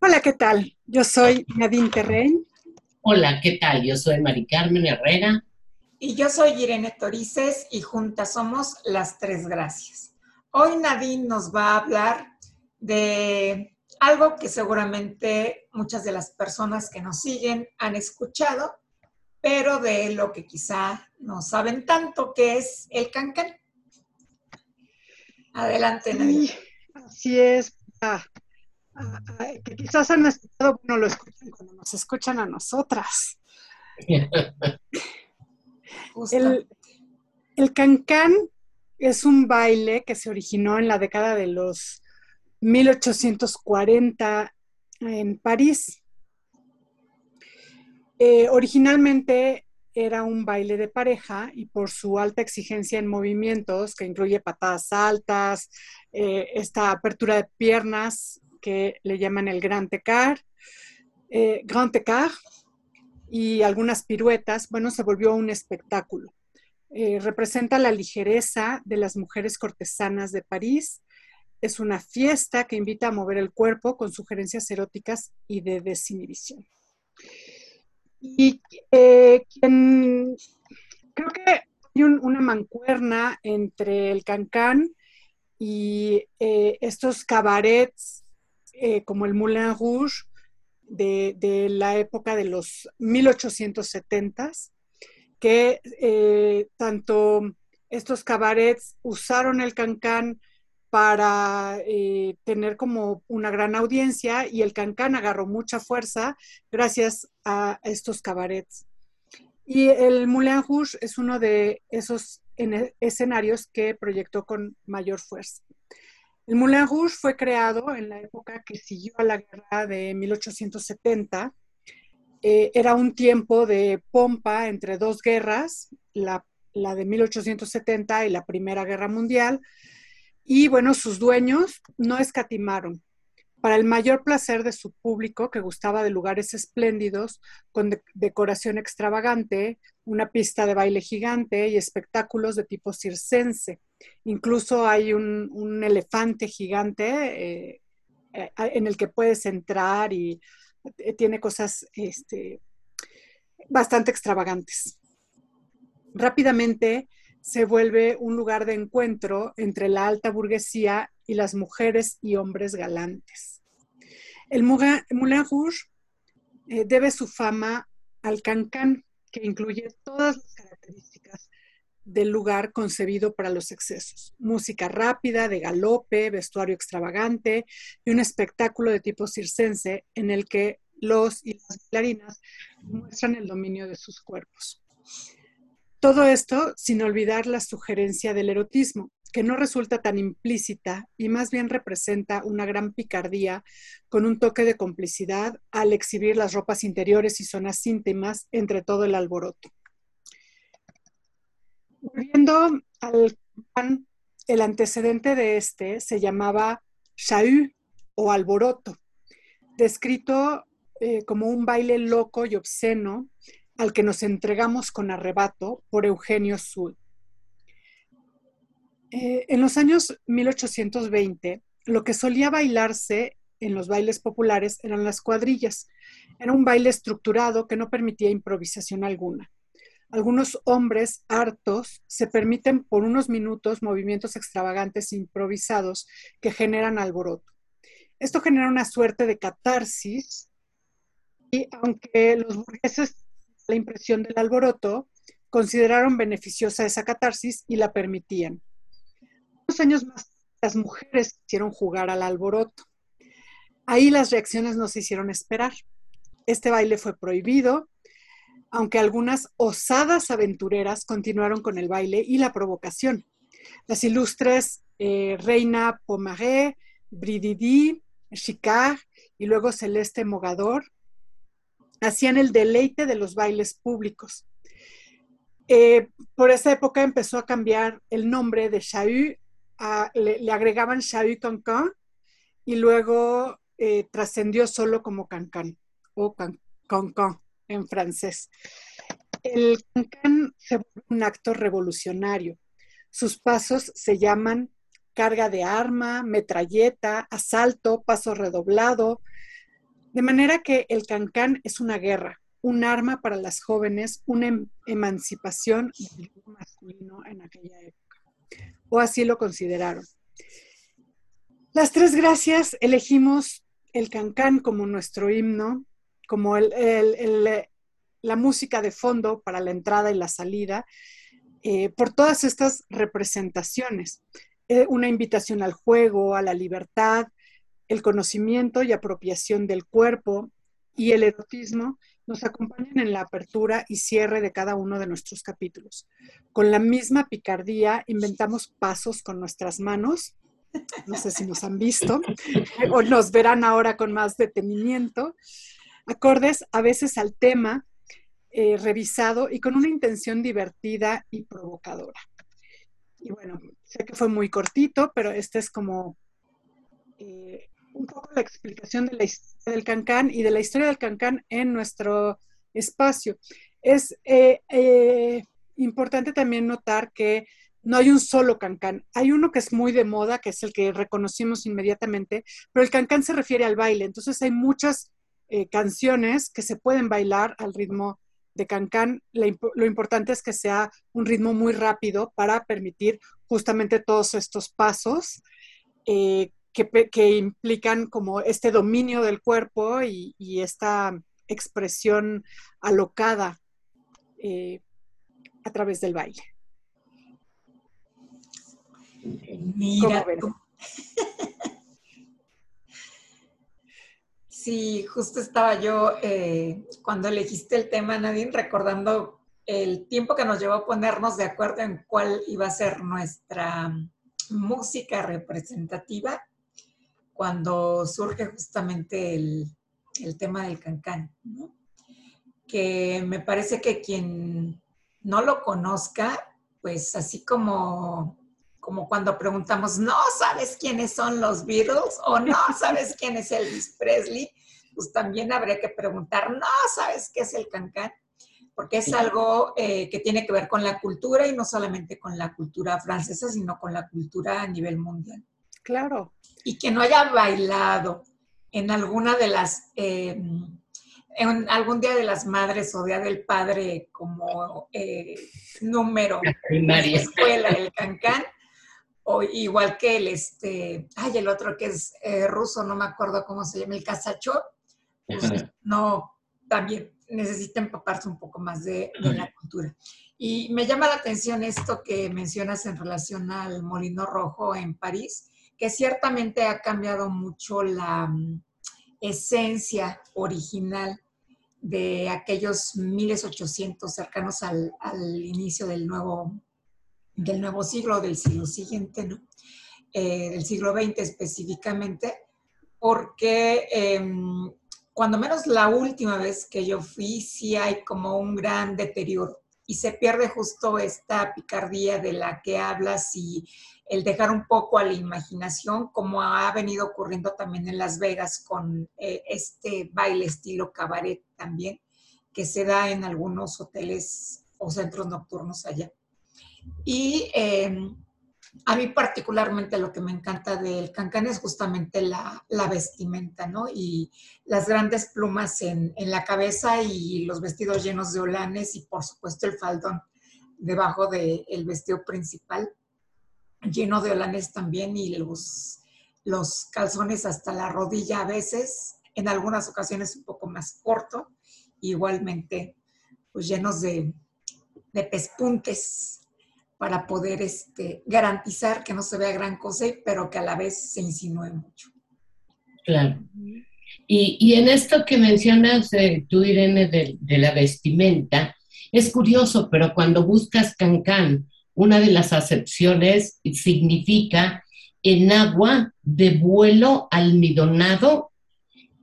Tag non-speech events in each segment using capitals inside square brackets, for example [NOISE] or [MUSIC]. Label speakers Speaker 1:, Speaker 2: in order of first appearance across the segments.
Speaker 1: Hola, ¿qué tal? Yo soy Nadine Terrein.
Speaker 2: Hola, ¿qué tal? Yo soy Mari Carmen Herrera.
Speaker 3: Y yo soy Irene Torices y juntas somos Las Tres Gracias. Hoy Nadine nos va a hablar de algo que seguramente muchas de las personas que nos siguen han escuchado, pero de lo que quizá no saben tanto, que es el cancán. Adelante, Nadine.
Speaker 1: así es. Ah, ah, ah, que quizás han escuchado, no lo escuchan cuando nos escuchan a nosotras. el, el cancán es un baile que se originó en la década de los 1840 en París. Eh, originalmente era un baile de pareja y por su alta exigencia en movimientos, que incluye patadas altas, eh, esta apertura de piernas que le llaman el Grand Écart, eh, Grand y algunas piruetas, bueno, se volvió un espectáculo. Representa la ligereza de las mujeres cortesanas de París es una fiesta que invita a mover el cuerpo con sugerencias eróticas y de desinhibición. Y eh, creo que hay una mancuerna entre el cancán y eh, estos cabarets eh, como el Moulin Rouge de, de, la época de los 1870s, que tanto estos cabarets usaron el cancán para eh, tener como una gran audiencia y el Cancán agarró mucha fuerza gracias a estos cabarets. Y el Moulin Rouge es uno de esos escenarios que proyectó con mayor fuerza. El Moulin Rouge fue creado en la época que siguió a la guerra de 1870. Eh, era un tiempo de pompa entre dos guerras, la, de 1870 y la Primera Guerra Mundial, y bueno, sus dueños no escatimaron. Para el mayor placer de su público, que gustaba de lugares espléndidos, con decoración extravagante, una pista de baile gigante y espectáculos de tipo circense. Incluso hay un, elefante gigante eh, eh, en el que puedes entrar y tiene cosas este, bastante extravagantes. Rápidamente, se vuelve un lugar de encuentro entre la alta burguesía y las mujeres y hombres galantes. El Moulin Rouge eh, debe su fama al cancán, que incluye todas las características del lugar concebido para los excesos. Música rápida, de galope, vestuario extravagante y un espectáculo de tipo circense en el que los y las bailarinas muestran el dominio de sus cuerpos. Todo esto sin olvidar la sugerencia del erotismo, que no resulta tan implícita y más bien representa una gran picardía con un toque de complicidad al exhibir las ropas interiores y zonas íntimas entre todo el alboroto. Volviendo al el antecedente de este se llamaba chahut o alboroto, descrito eh, como un baile loco y obsceno al que nos entregamos con arrebato por Eugenio Sul. Eh, en los años 1820, lo que solía bailarse en los bailes populares eran las cuadrillas. Era un baile estructurado que no permitía improvisación alguna. Algunos hombres hartos se permiten por unos minutos movimientos extravagantes improvisados que generan alboroto. Esto genera una suerte de catarsis y aunque los burgueses la impresión del alboroto, consideraron beneficiosa esa catarsis y la permitían. Unos años más, las mujeres quisieron jugar al alboroto. Ahí las reacciones no se hicieron esperar. Este baile fue prohibido, aunque algunas osadas aventureras continuaron con el baile y la provocación. Las ilustres eh, Reina Pomaré, Brididi, Chicard y luego Celeste Mogador hacían el deleite de los bailes públicos. Eh, por esa época empezó a cambiar el nombre de Chahut le, agregaban Xavi Cancan y luego eh, trascendió solo como Cancan o Cancan en francés. El Cancan se vuelve un acto revolucionario. Sus pasos se llaman carga de arma, metralleta, asalto, paso redoblado, de manera que el Cancan es una guerra, un arma para las jóvenes, una em, emancipación del masculino en aquella época. O así lo consideraron. Las tres gracias elegimos el cancán como nuestro himno, como la música de fondo para la entrada y la salida, eh, por todas estas representaciones. Eh, una invitación al juego, a la libertad, el conocimiento y apropiación del cuerpo y el erotismo nos acompañan en la apertura y cierre de cada uno de nuestros capítulos. Con la misma picardía inventamos pasos con nuestras manos. No sé si nos han visto o nos verán ahora con más detenimiento. Acordes a veces al tema eh, revisado y con una intención divertida y provocadora. Y bueno, sé que fue muy cortito, pero este es como eh, un poco la explicación de la historia del cancán y de la historia del cancán en nuestro espacio. Es eh, importante también notar que no hay un solo cancán. Hay uno que es muy de moda, que es el que reconocimos inmediatamente, pero el cancán se refiere al baile. Entonces hay muchas eh, canciones que se pueden bailar al ritmo de cancán. Lo importante es que sea un ritmo muy rápido para permitir justamente todos estos pasos que, implican como este dominio del cuerpo y, esta expresión alocada eh, a través del baile.
Speaker 3: Mira. Sí, justo estaba yo eh, cuando elegiste el tema, Nadine, recordando el tiempo que nos llevó a ponernos de acuerdo en cuál iba a ser nuestra música representativa cuando surge justamente el, tema del cancán, ¿no? que me parece que quien no lo conozca, pues así como, como cuando preguntamos, no sabes quiénes son los Beatles o no [LAUGHS] sabes quién es Elvis Presley, pues también habría que preguntar, no sabes qué es el cancán, porque es algo eh, que tiene que ver con la cultura y no solamente con la cultura francesa, sino con la cultura a nivel mundial.
Speaker 1: Claro,
Speaker 3: y que no haya bailado en alguna de las, eh, en algún día de las madres o día del padre como eh, número la escuela, el cancán, o igual que el, este, ay, el otro que es eh, ruso, no me acuerdo cómo se llama, el casacho, pues no, también necesita empaparse un poco más de, de la cultura. Y me llama la atención esto que mencionas en relación al Molino Rojo en París, que ciertamente ha cambiado mucho la mm, esencia original de aquellos 1800 cercanos al, inicio del nuevo, del nuevo siglo, del siglo siguiente, ¿no? Eh, del siglo XX específicamente, porque em, cuando menos la última vez que yo fui, sí hay como un gran deterioro y se pierde justo esta picardía de la que hablas y el dejar un poco a la imaginación, como ha venido ocurriendo también en Las Vegas con eh, este baile estilo cabaret también, que se da en algunos hoteles o centros nocturnos allá. Y em, a mí particularmente lo que me encanta del cancán es justamente la, vestimenta, ¿no? Y las grandes plumas en, en, la cabeza y los vestidos llenos de olanes y por supuesto el faldón debajo del vestido principal lleno de holanes también y los, los calzones hasta la rodilla a veces, en algunas ocasiones un poco más corto, igualmente pues llenos de, de pespuntes para poder este, garantizar que no se vea gran cosa, pero que a la vez se insinúe mucho.
Speaker 2: Claro. Y, y en esto que mencionas eh, tú, Irene, de, la vestimenta, es curioso, pero cuando buscas cancán una de las acepciones significa en agua de vuelo almidonado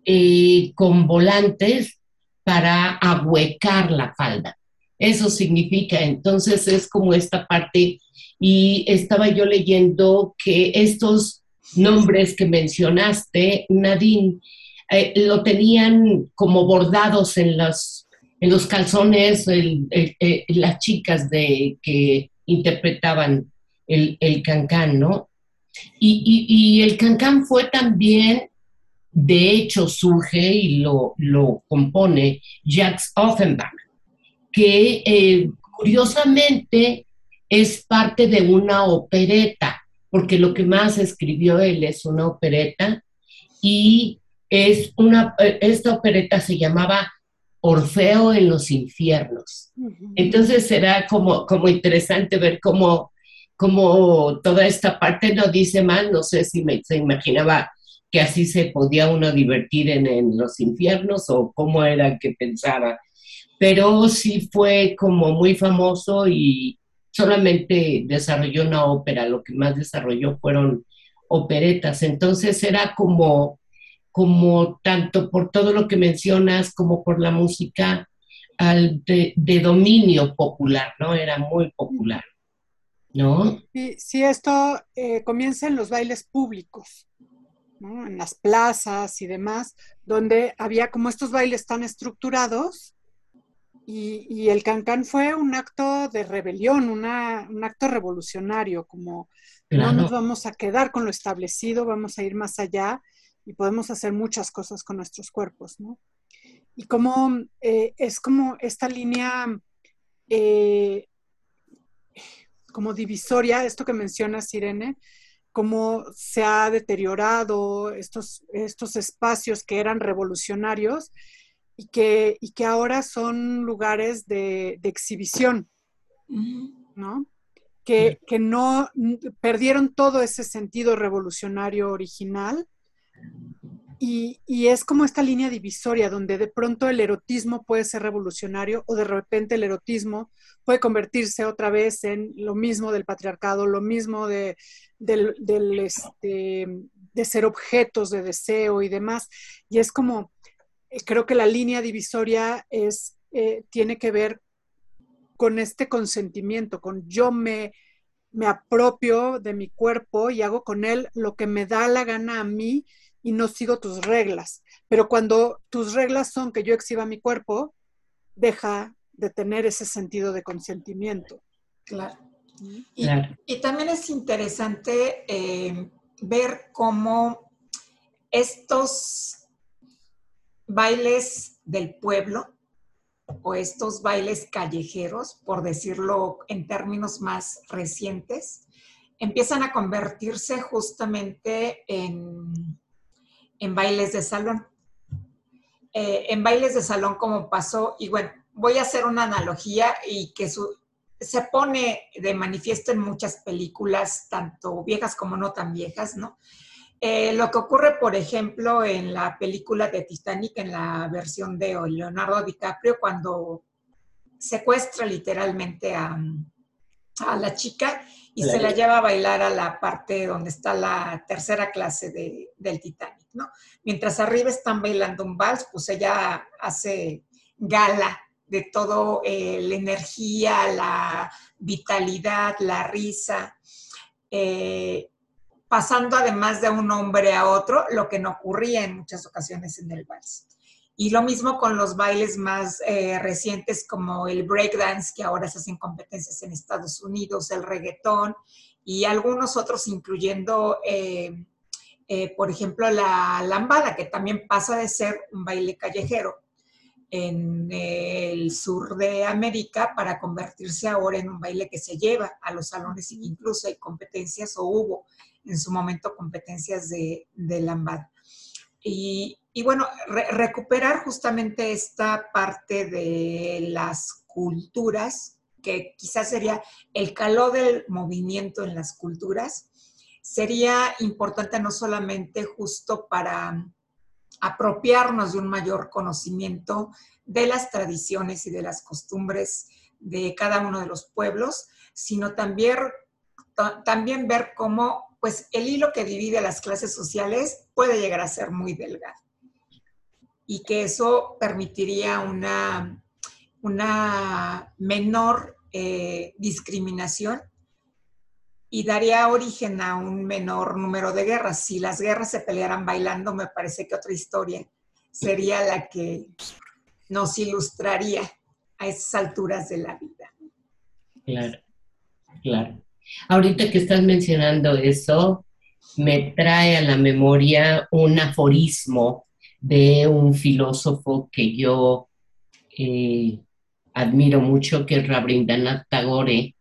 Speaker 2: eh, con volantes para ahuecar la falda. Eso significa, entonces es como esta parte, y estaba yo leyendo que estos nombres que mencionaste, Nadine, eh, lo tenían como bordados en los, en los calzones eh, las chicas de, que interpretaban el, cancán, ¿no? Y, y, el cancán fue también, de hecho, surge y lo, lo compone Jacques Offenbach, que eh, curiosamente es parte de una opereta, porque lo que más escribió él es una opereta y es una, eh, esta opereta se llamaba Orfeo en los infiernos. Entonces será como, como interesante ver cómo, cómo toda esta parte no dice mal, no sé si me, se imaginaba que así se podía uno divertir en, en los infiernos o cómo era que pensaba. Pero sí fue como muy famoso y solamente desarrolló una ópera, lo que más desarrolló fueron operetas. Entonces era como como tanto por todo lo que mencionas como por la música al de, dominio popular, ¿no? Era muy popular, ¿no?
Speaker 1: Sí, esto eh, comienza en los bailes públicos, ¿no? En las plazas y demás, donde había como estos bailes tan estructurados y, el cancán fue un acto de rebelión, un acto revolucionario, como no nos vamos a quedar con lo establecido, vamos a ir más allá y podemos hacer muchas cosas con nuestros cuerpos, ¿no? Y como eh, es como esta línea eh, como divisoria, esto que mencionas, Irene, cómo se ha deteriorado estos, estos espacios que eran revolucionarios y que, y que ahora son lugares de, exhibición, ¿no? Que, que, no perdieron todo ese sentido revolucionario original y, es como esta línea divisoria donde de pronto el erotismo puede ser revolucionario o de repente el erotismo puede convertirse otra vez en lo mismo del patriarcado, lo mismo de, este, de ser objetos de deseo y demás. Y es como, creo que la línea divisoria es, eh, tiene que ver con este consentimiento, con yo me, me apropio de mi cuerpo y hago con él lo que me da la gana a mí y no sigo tus reglas. Pero cuando tus reglas son que yo exhiba mi cuerpo, deja de tener ese sentido de consentimiento.
Speaker 3: Claro. Y, también es interesante eh, ver cómo estos bailes del pueblo o estos bailes callejeros, por decirlo en términos más recientes, empiezan a convertirse justamente en en bailes de salón. Eh, en bailes de salón como pasó, y bueno, voy a hacer una analogía y que se pone de manifiesto en muchas películas, tanto viejas como no tan viejas, ¿no? Eh, lo que ocurre, por ejemplo, en la película de Titanic, en la versión de Leonardo DiCaprio, cuando secuestra literalmente a, a la chica y se la lleva a bailar a la parte donde está la tercera clase de, del Titanic, ¿no? Mientras arriba están bailando un vals, pues ella hace gala de todo, eh, la energía, la vitalidad, la risa, eh, pasando además de un hombre a otro, lo que no ocurría en muchas ocasiones en el vals. Y lo mismo con los bailes más eh, recientes como el breakdance, que ahora se hacen competencias en Estados Unidos, el reggaetón y algunos otros, incluyendo, eh, eh, por ejemplo, la lambada, que también pasa de ser un baile callejero en el sur de América para convertirse ahora en un baile que se lleva a los salones incluso hay competencias o hubo en su momento competencias de, de. Y, y bueno, recuperar justamente esta parte de las culturas, que quizás sería el calor del movimiento en las culturas, sería importante no solamente justo para apropiarnos de un mayor conocimiento de las tradiciones y de las costumbres de cada uno de los pueblos, sino también, también ver cómo pues, el hilo que divide a las clases sociales puede llegar a ser muy delgado y que eso permitiría una, una menor eh, discriminación y daría origen a un menor número de guerras. Si las guerras se pelearan bailando, me parece que otra historia sería la que nos ilustraría a esas alturas de la vida.
Speaker 2: Claro, claro. Ahorita que estás mencionando eso, me trae a la memoria un aforismo de un filósofo que yo eh, admiro mucho, que es Rabindranath Tagore,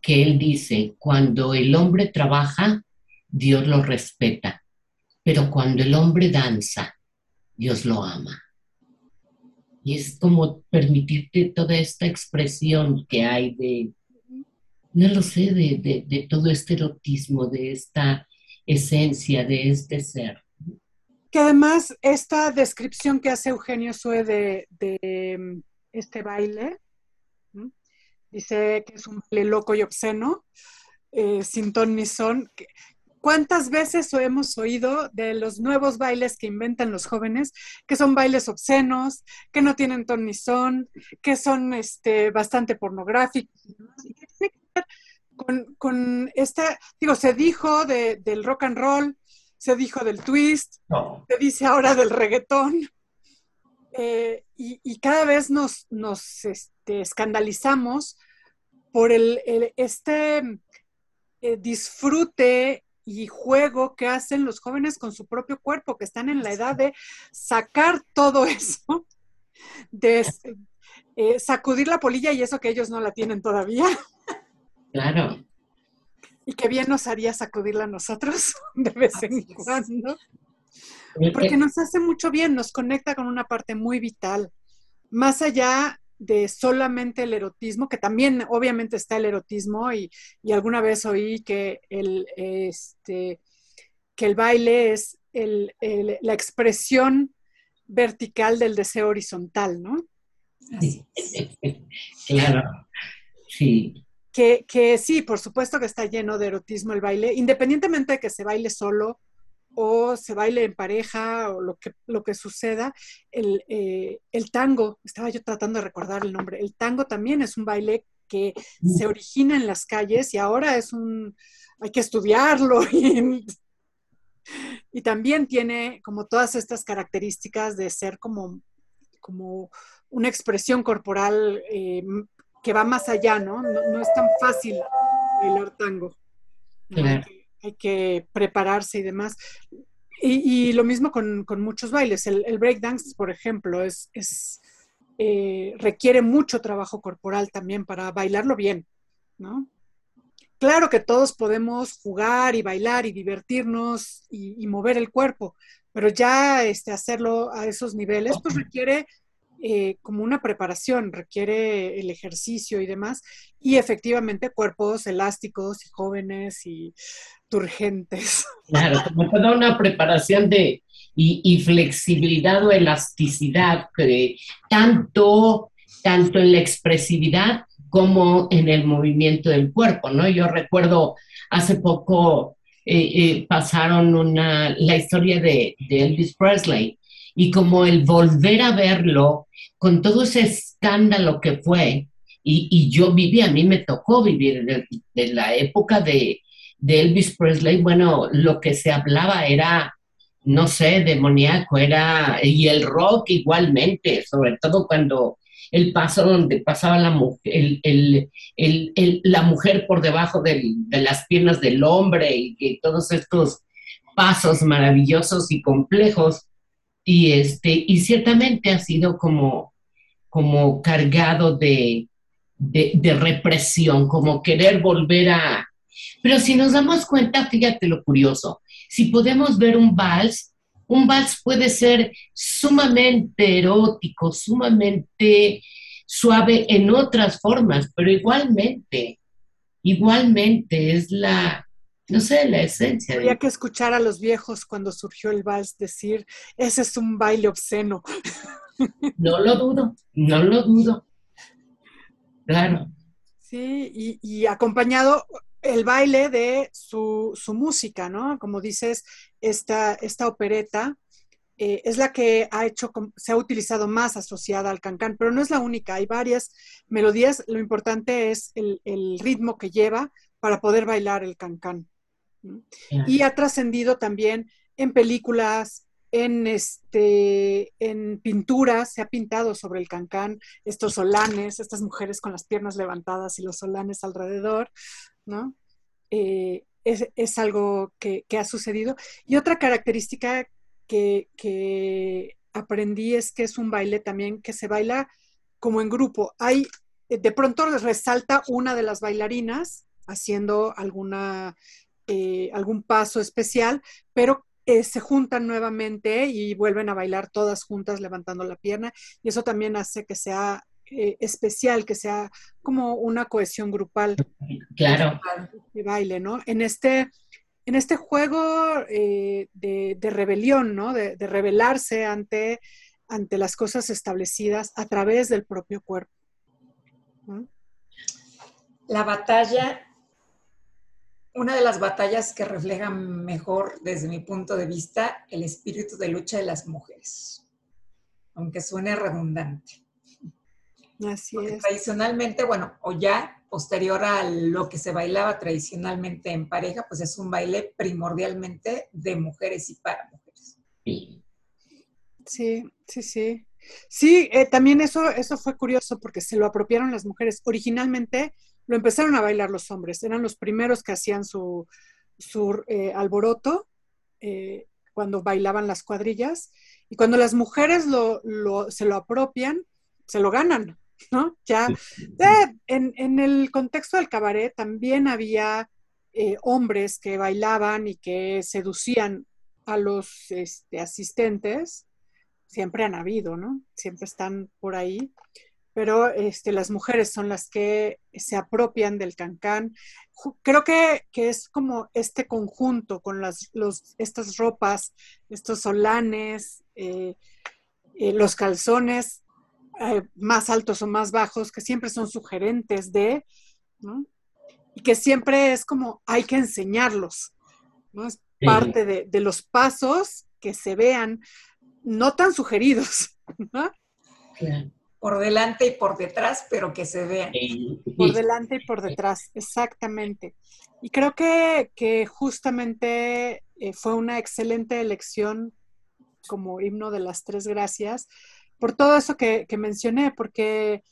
Speaker 2: que él dice, cuando el hombre trabaja, Dios lo respeta, pero cuando el hombre danza, Dios lo ama. Y es como permitirte toda esta expresión que hay de, no lo sé, de, todo este erotismo, de esta esencia, de este ser.
Speaker 1: Que además esta descripción que hace Eugenio Sue de, mm, este baile, dice que es un baile loco y obsceno, eh, sin ton ni son. ¿Cuántas veces hemos oído de los nuevos bailes que inventan los jóvenes, que son bailes obscenos, que no tienen ton ni son, que son este, bastante pornográficos? Con, con esta, digo, se dijo del rock and roll, se dijo del twist, se dice ahora del reggaetón. Eh, y, cada vez nos, nos este, escandalizamos por el, este eh, disfrute y juego que hacen los jóvenes con su propio cuerpo, que están en la edad de sacar todo eso, de eh, sacudir la polilla y eso que ellos no la tienen todavía. [LAUGHS]
Speaker 2: Claro.
Speaker 1: Y que bien nos haría sacudirla a nosotros [LAUGHS] de vez en cuando. Porque nos hace mucho bien, nos conecta con una parte muy vital. Más allá de solamente el erotismo, que también obviamente está el erotismo y, alguna vez oí que el, este, que el baile es la expresión vertical del deseo horizontal, ¿no? [LAUGHS]
Speaker 2: Claro, sí.
Speaker 1: Que, que, sí, por supuesto que está lleno de erotismo el baile, independientemente de que se baile solo o se baile en pareja o lo que, lo que suceda, eh, el, tango, estaba yo tratando de recordar el nombre, el tango también es un baile que se origina en las calles y ahora es un, hay que estudiarlo [LAUGHS] y, también tiene como todas estas características de ser como, como una expresión corporal eh, que va más allá, ¿no? ¿no? es tan fácil bailar tango hay que prepararse y demás. Y, lo mismo con, muchos bailes. El, el breakdance, por ejemplo, es, eh, requiere mucho trabajo corporal también para bailarlo bien, ¿no? Claro que todos podemos jugar y bailar y divertirnos y, mover el cuerpo, pero ya este, hacerlo a esos niveles, pues [CLEARS THROAT] requiere eh, como una preparación, requiere el ejercicio y demás, y efectivamente cuerpos elásticos y jóvenes y turgentes. [LAUGHS]
Speaker 2: Claro, como toda una preparación de, y, flexibilidad o elasticidad, tanto, tanto en la expresividad como en el movimiento del cuerpo, ¿no? Yo recuerdo hace poco eh, eh, pasaron una, la historia de, Elvis Presley y como el volver a verlo con todo ese escándalo que fue, y, yo viví, a mí me tocó vivir de la época de, Elvis Presley, bueno, lo que se hablaba era, no sé, demoníaco, era, y el rock igualmente, sobre todo cuando el paso donde pasaba la mujer, la mujer por debajo de las piernas del hombre y, todos estos pasos maravillosos y complejos. Y, este, y ciertamente ha sido como, como cargado de, de represión, como querer volver a, pero si nos damos cuenta, fíjate lo curioso, si podemos ver un vals, un vals puede ser sumamente erótico, sumamente suave en otras formas, pero igualmente, igualmente es la, no sé, la esencia.
Speaker 1: Había que escuchar a los viejos cuando surgió el vals decir, ese es un baile obsceno. [LAUGHS]
Speaker 2: No lo dudo, no lo dudo. Claro.
Speaker 1: Sí, y, y acompañado, el baile de su, música, ¿no? Como dices, esta, esta opereta eh, es la que ha hecho, se ha utilizado más asociada al cancán, pero no es la única, hay varias melodías, lo importante es el, ritmo que lleva para poder bailar el cancán. Y ha trascendido también en películas, en, este, en pinturas, se ha pintado sobre el cancán estos solanes, estas mujeres con las piernas levantadas y los solanes alrededor, ¿no? Eh, es, algo que, ha sucedido. Y otra característica que, aprendí es que es un baile también que se baila como en grupo. Hay, de pronto resalta una de las bailarinas haciendo alguna, eh, algún paso especial, pero eh, se juntan nuevamente y vuelven a bailar todas juntas levantando la pierna y eso también hace que sea eh, especial, que sea como una cohesión grupal.
Speaker 2: Claro.
Speaker 1: De baile, ¿no? En este, en este juego eh, de, rebelión, ¿no? De, rebelarse ante, ante las cosas establecidas a través del propio cuerpo.
Speaker 3: La batalla, una de las batallas que refleja mejor desde mi punto de vista el espíritu de lucha de las mujeres, aunque suene redundante.
Speaker 1: Así es.
Speaker 3: Tradicionalmente, bueno, o ya posterior a lo que se bailaba tradicionalmente en pareja, pues es un baile primordialmente de mujeres y para mujeres.
Speaker 1: Sí, sí, sí. Sí, eh, también eso, eso fue curioso porque se lo apropiaron las mujeres. Originalmente lo empezaron a bailar los hombres, eran los primeros que hacían su, su eh, alboroto eh, cuando bailaban las cuadrillas y cuando las mujeres lo, se lo apropian, se lo ganan. ¿no? Ya eh, en, el contexto del cabaret también había hombres que bailaban y que seducían a los este, asistentes, siempre han habido, ¿no? Siempre están por ahí, pero este, las mujeres son las que se apropian del cancán. Creo que, es como este conjunto con las, los, estas ropas, estos solanes, eh, los calzones, eh, más altos o más bajos, que siempre son sugerentes de, ¿no? Y que siempre es como hay que enseñarlos, ¿no? Es parte de, los pasos que se vean no tan sugeridos, [LAUGHS] ¿no?
Speaker 3: Por delante y por detrás, pero que se vean.
Speaker 1: Por delante y por detrás, exactamente. Y creo que, que justamente eh, fue una excelente elección como himno de las tres gracias, por todo eso que, mencioné, porque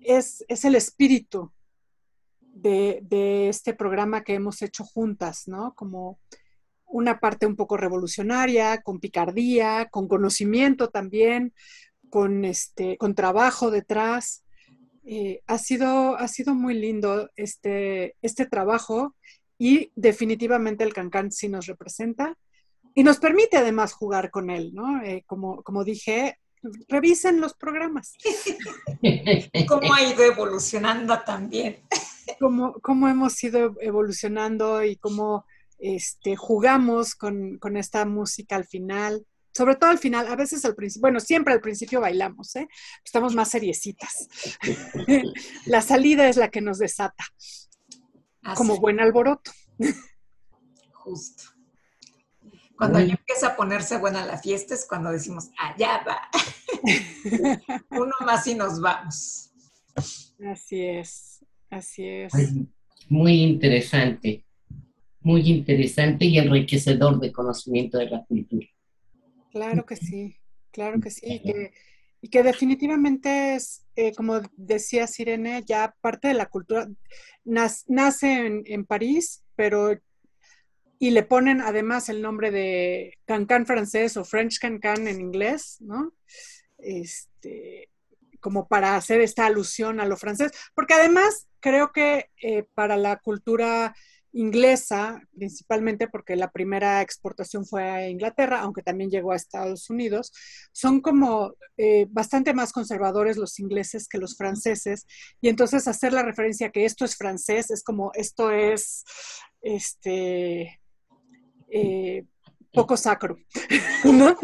Speaker 1: es, el espíritu de, este programa que hemos hecho juntas, ¿no? Como una parte un poco revolucionaria, con picardía, con conocimiento también, con, este, con trabajo detrás. Eh, ha, sido, ha sido muy lindo este, este trabajo y definitivamente el Cancán sí nos representa y nos permite además jugar con él, ¿no? Eh, como, como dije, revisen los programas. [LAUGHS]
Speaker 3: ¿Cómo ha ido evolucionando también?
Speaker 1: ¿Cómo, cómo hemos ido evolucionando y cómo este, jugamos con, esta música al final? Sobre todo al final, a veces al principio, bueno, siempre al principio bailamos, ¿eh? Estamos más seriecitas. [LAUGHS] la salida es la que nos desata, como buen alboroto.
Speaker 3: Justo. Cuando ya empieza a ponerse buena la fiesta es cuando decimos, allá va. [LAUGHS] Uno más y nos vamos.
Speaker 1: Así es, así es.
Speaker 2: Muy interesante, muy interesante y enriquecedor de conocimiento de la cultura.
Speaker 1: Claro que sí, claro que sí. Y que, definitivamente es, eh, como decía Sirene, ya parte de la cultura, nace en, en París, pero y le ponen además el nombre de Cancan francés o French Cancan en inglés, ¿no? Este, como para hacer esta alusión a lo francés, porque además creo que eh, para la cultura inglesa, principalmente porque la primera exportación fue a Inglaterra, aunque también llegó a Estados Unidos, son como eh, bastante más conservadores los ingleses que los franceses, y entonces hacer la referencia que esto es francés es como esto es, este, eh, poco sacro, [LAUGHS] ¿no?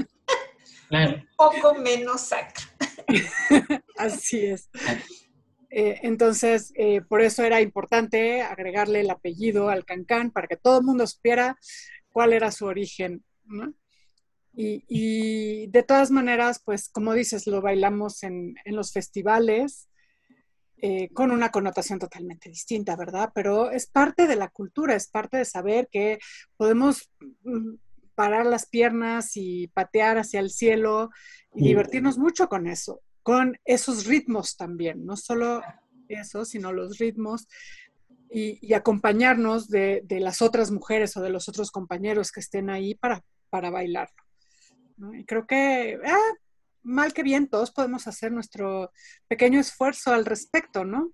Speaker 3: Poco menos sacro. [LAUGHS]
Speaker 1: Así es. Eh, entonces, eh, por eso era importante agregarle el apellido al cancán para que todo el mundo supiera cuál era su origen. Y, de todas maneras, pues como dices, lo bailamos en, los festivales eh, con una connotación totalmente distinta, ¿verdad? Pero es parte de la cultura, es parte de saber que podemos mm, parar las piernas y patear hacia el cielo y divertirnos mucho con eso, con esos ritmos también, no solo eso, sino los ritmos y, acompañarnos de, las otras mujeres o de los otros compañeros que estén ahí para, para bailarlo. Y creo que, ah, mal que bien, todos podemos hacer nuestro pequeño esfuerzo al respecto, ¿no?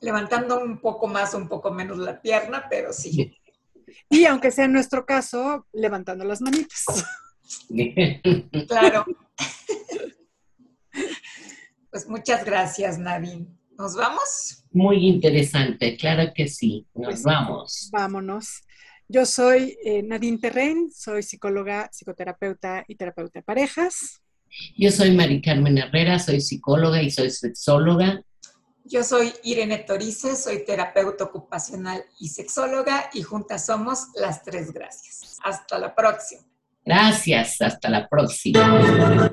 Speaker 3: Levantando un poco más o un poco menos la pierna, pero sí.
Speaker 1: Y aunque sea en nuestro caso, levantando las manitas. [LAUGHS]
Speaker 3: Claro. Pues muchas gracias, Nadine. ¿Nos vamos?
Speaker 2: Muy interesante, claro que sí. Nos pues, vamos.
Speaker 1: Vámonos. Yo soy eh, Nadine Terrein, soy psicóloga, psicoterapeuta y terapeuta de parejas.
Speaker 2: Yo soy Mari Carmen Herrera, soy psicóloga y soy sexóloga.
Speaker 3: Yo soy Irene Torice, soy terapeuta ocupacional y sexóloga y juntas somos las tres gracias. Hasta la próxima.
Speaker 2: Gracias, hasta la próxima.